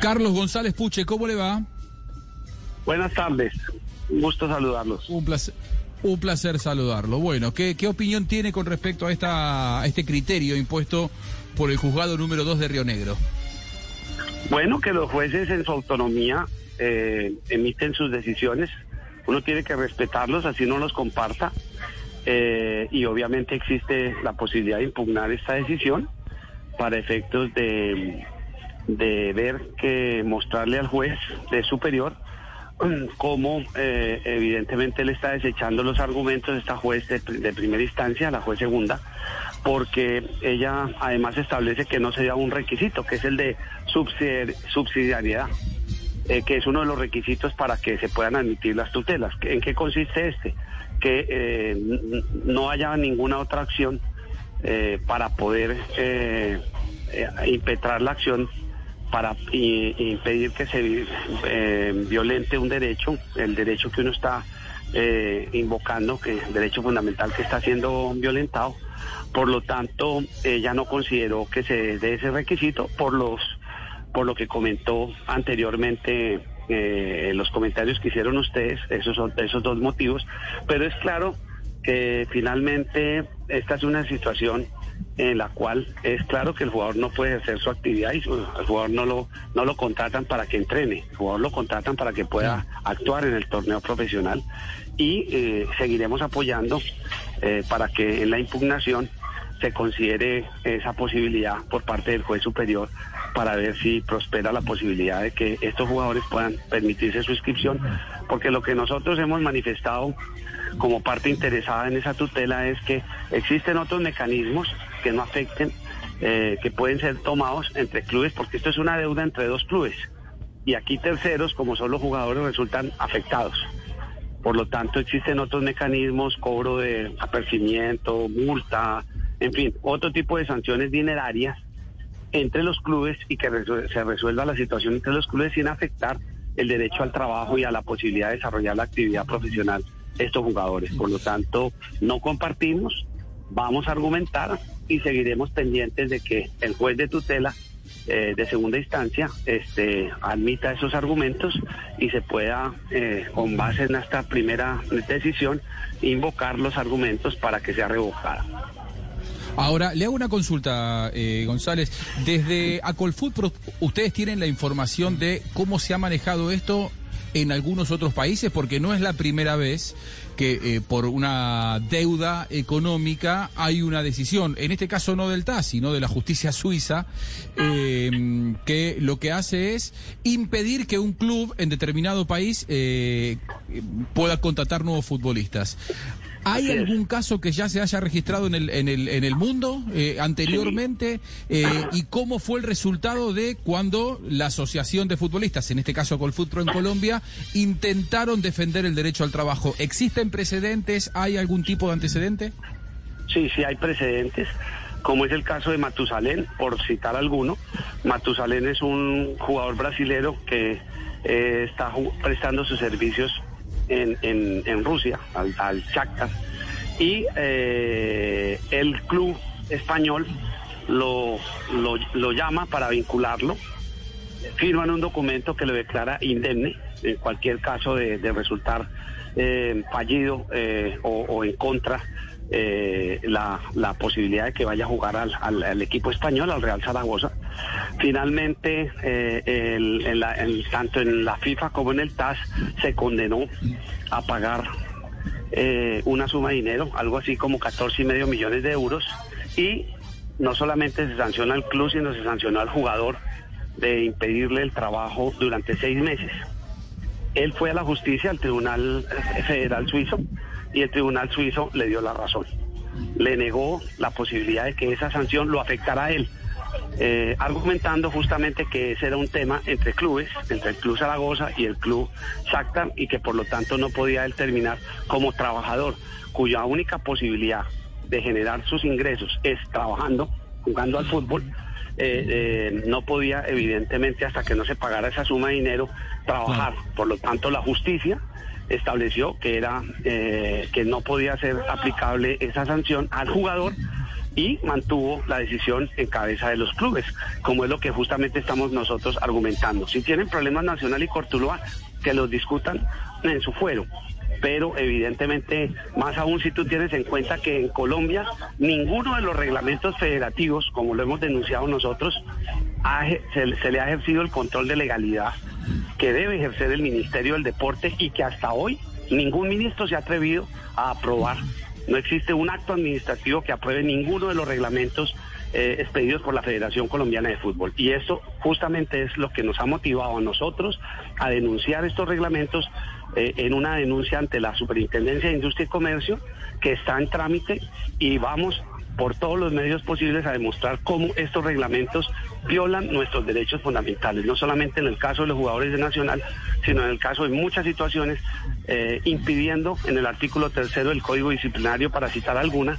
Carlos González Puche, ¿cómo le va? Buenas tardes, un gusto saludarlos. Un placer. Un placer saludarlo. Bueno, ¿qué, qué opinión tiene con respecto a, esta, a este criterio impuesto por el juzgado número 2 de Río Negro? Bueno, que los jueces en su autonomía eh, emiten sus decisiones. Uno tiene que respetarlos, así no los comparta. Eh, y obviamente existe la posibilidad de impugnar esta decisión para efectos de, de ver que mostrarle al juez de superior cómo eh, evidentemente él está desechando los argumentos de esta juez de, primera instancia, la juez segunda, porque ella además establece que no sería un requisito, que es el de subsidiariedad, eh, que es uno de los requisitos para que se puedan admitir las tutelas. ¿En qué consiste este? Que eh, no haya ninguna otra acción para poder impetrar la acción para impedir que se eh, violente un derecho, el derecho que uno está eh, invocando, que el derecho fundamental que está siendo violentado. Por lo tanto, ella no consideró que se dé ese requisito por los por lo que comentó anteriormente eh, los comentarios que hicieron ustedes, esos esos dos motivos, pero es claro que finalmente esta es una situación en la cual es claro que el jugador no puede hacer su actividad y el jugador no lo, no lo contratan para que entrene, el jugador lo contratan para que pueda actuar en el torneo profesional y eh, seguiremos apoyando eh, para que en la impugnación se considere esa posibilidad por parte del juez superior para ver si prospera la posibilidad de que estos jugadores puedan permitirse su inscripción, porque lo que nosotros hemos manifestado como parte interesada en esa tutela es que existen otros mecanismos que no afecten, eh, que pueden ser tomados entre clubes, porque esto es una deuda entre dos clubes. Y aquí terceros, como son los jugadores, resultan afectados. Por lo tanto, existen otros mecanismos, cobro de apercibimiento, multa, en fin, otro tipo de sanciones dinerarias entre los clubes y que se resuelva la situación entre los clubes sin afectar el derecho al trabajo y a la posibilidad de desarrollar la actividad profesional estos jugadores. Por lo tanto, no compartimos, vamos a argumentar y seguiremos pendientes de que el juez de tutela eh, de segunda instancia este, admita esos argumentos y se pueda, eh, con base en esta primera decisión, invocar los argumentos para que sea revocada. Ahora, le hago una consulta, eh, González. Desde Acolfoot, ¿ustedes tienen la información de cómo se ha manejado esto en algunos otros países, porque no es la primera vez que eh, por una deuda económica hay una decisión, en este caso no del TAS, sino de la justicia suiza, eh, que lo que hace es impedir que un club en determinado país eh, pueda contratar nuevos futbolistas. ¿Hay algún caso que ya se haya registrado en el, en el, en el mundo eh, anteriormente? Eh, ¿Y cómo fue el resultado de cuando la Asociación de Futbolistas, en este caso Colfutro en Colombia, intentaron defender el derecho al trabajo? ¿Existen precedentes? ¿Hay algún tipo de antecedente? Sí, sí, hay precedentes como es el caso de Matusalén, por citar alguno. Matusalén es un jugador brasilero que eh, está prestando sus servicios en, Rusia, al, al Shakhtar, y eh, el club español lo, lo, llama para vincularlo, firman un documento que lo declara indemne en cualquier caso de, resultar eh, fallido eh, o, en contra la, posibilidad de que vaya a jugar al, equipo español, al Real Zaragoza. Finalmente, eh, tanto en la FIFA como en el TAS se condenó a pagar eh, una suma de dinero, algo así como 14 y medio millones de euros, y no solamente se sanciona al club, sino se sancionó al jugador de impedirle el trabajo durante seis meses. Él fue a la justicia, al Tribunal Federal Suizo, y el Tribunal Suizo le dio la razón. Le negó la posibilidad de que esa sanción lo afectara a él eh, argumentando justamente que ese era un tema entre clubes, entre el Club Zaragoza y el Club Shakhtar, y que por lo tanto no podía él terminar como trabajador, cuya única posibilidad de generar sus ingresos es trabajando, jugando al fútbol. Eh, eh, no podía, evidentemente, hasta que no se pagara esa suma de dinero, trabajar. Por lo tanto, la justicia estableció que era que no podía ser aplicable esa sanción al jugador y mantuvo la decisión en cabeza de los clubes, como es lo que justamente estamos nosotros argumentando. Si tienen problemas Nacional y Cortuloa, que los discutan en su fuero pero evidentemente, más aún si tú tienes en cuenta que en Colombia ninguno de los reglamentos federativos, como lo hemos denunciado nosotros, se, le ha ejercido el control de legalidad que debe ejercer el Ministerio del Deporte y que hasta hoy ningún ministro se ha atrevido a aprobar. No existe un acto administrativo que apruebe ninguno de los reglamentos eh, expedidos por la Federación Colombiana de Fútbol. Y eso justamente es lo que nos ha motivado a nosotros a denunciar estos reglamentos eh, en una denuncia ante la Superintendencia de Industria y Comercio que está en trámite y vamos por todos los medios posibles a demostrar cómo estos reglamentos violan nuestros derechos fundamentales, no solamente en el caso de los jugadores de Nacional, sino en el caso de muchas situaciones, eh, impidiendo en el artículo tercero del Código Disciplinario, para citar alguna,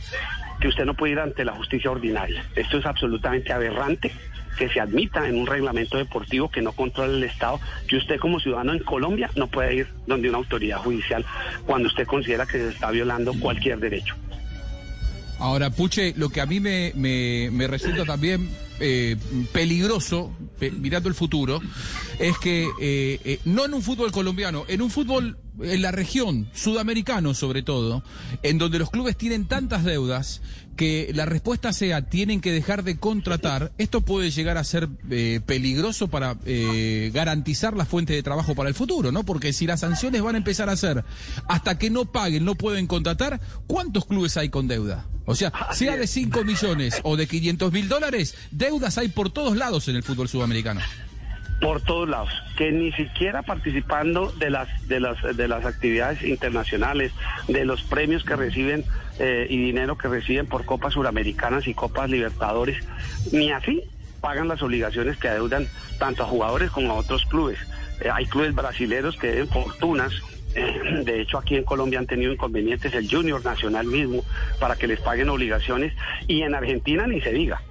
que usted no puede ir ante la justicia ordinaria. Esto es absolutamente aberrante que se admita en un reglamento deportivo que no controla el Estado, que usted como ciudadano en Colombia no puede ir donde una autoridad judicial cuando usted considera que se está violando cualquier derecho. Ahora, Puche, lo que a mí me, me, resulta también eh, peligroso, mirando el futuro, es que eh, eh, no en un fútbol colombiano, en un fútbol en la región, sudamericano sobre todo, en donde los clubes tienen tantas deudas que la respuesta sea tienen que dejar de contratar, esto puede llegar a ser eh, peligroso para eh, garantizar la fuente de trabajo para el futuro, ¿no? Porque si las sanciones van a empezar a ser hasta que no paguen, no pueden contratar, ¿cuántos clubes hay con deuda? O sea, sea de 5 millones o de 500 mil dólares, deudas hay por todos lados en el fútbol sudamericano por todos lados, que ni siquiera participando de las de las de las actividades internacionales, de los premios que reciben eh, y dinero que reciben por copas suramericanas y copas libertadores, ni así pagan las obligaciones que adeudan tanto a jugadores como a otros clubes. Eh, hay clubes brasileños que deben fortunas. Eh, de hecho, aquí en Colombia han tenido inconvenientes el Junior Nacional mismo para que les paguen obligaciones y en Argentina ni se diga.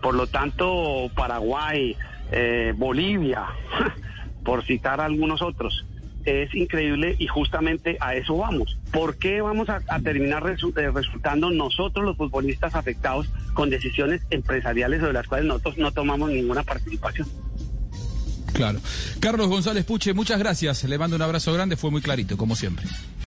Por lo tanto, Paraguay, eh, Bolivia, por citar algunos otros. Es increíble y justamente a eso vamos. ¿Por qué vamos a, terminar eh, resultando nosotros los futbolistas afectados con decisiones empresariales sobre las cuales nosotros no tomamos ninguna participación? Claro. Carlos González Puche, muchas gracias. Le mando un abrazo grande, fue muy clarito, como siempre.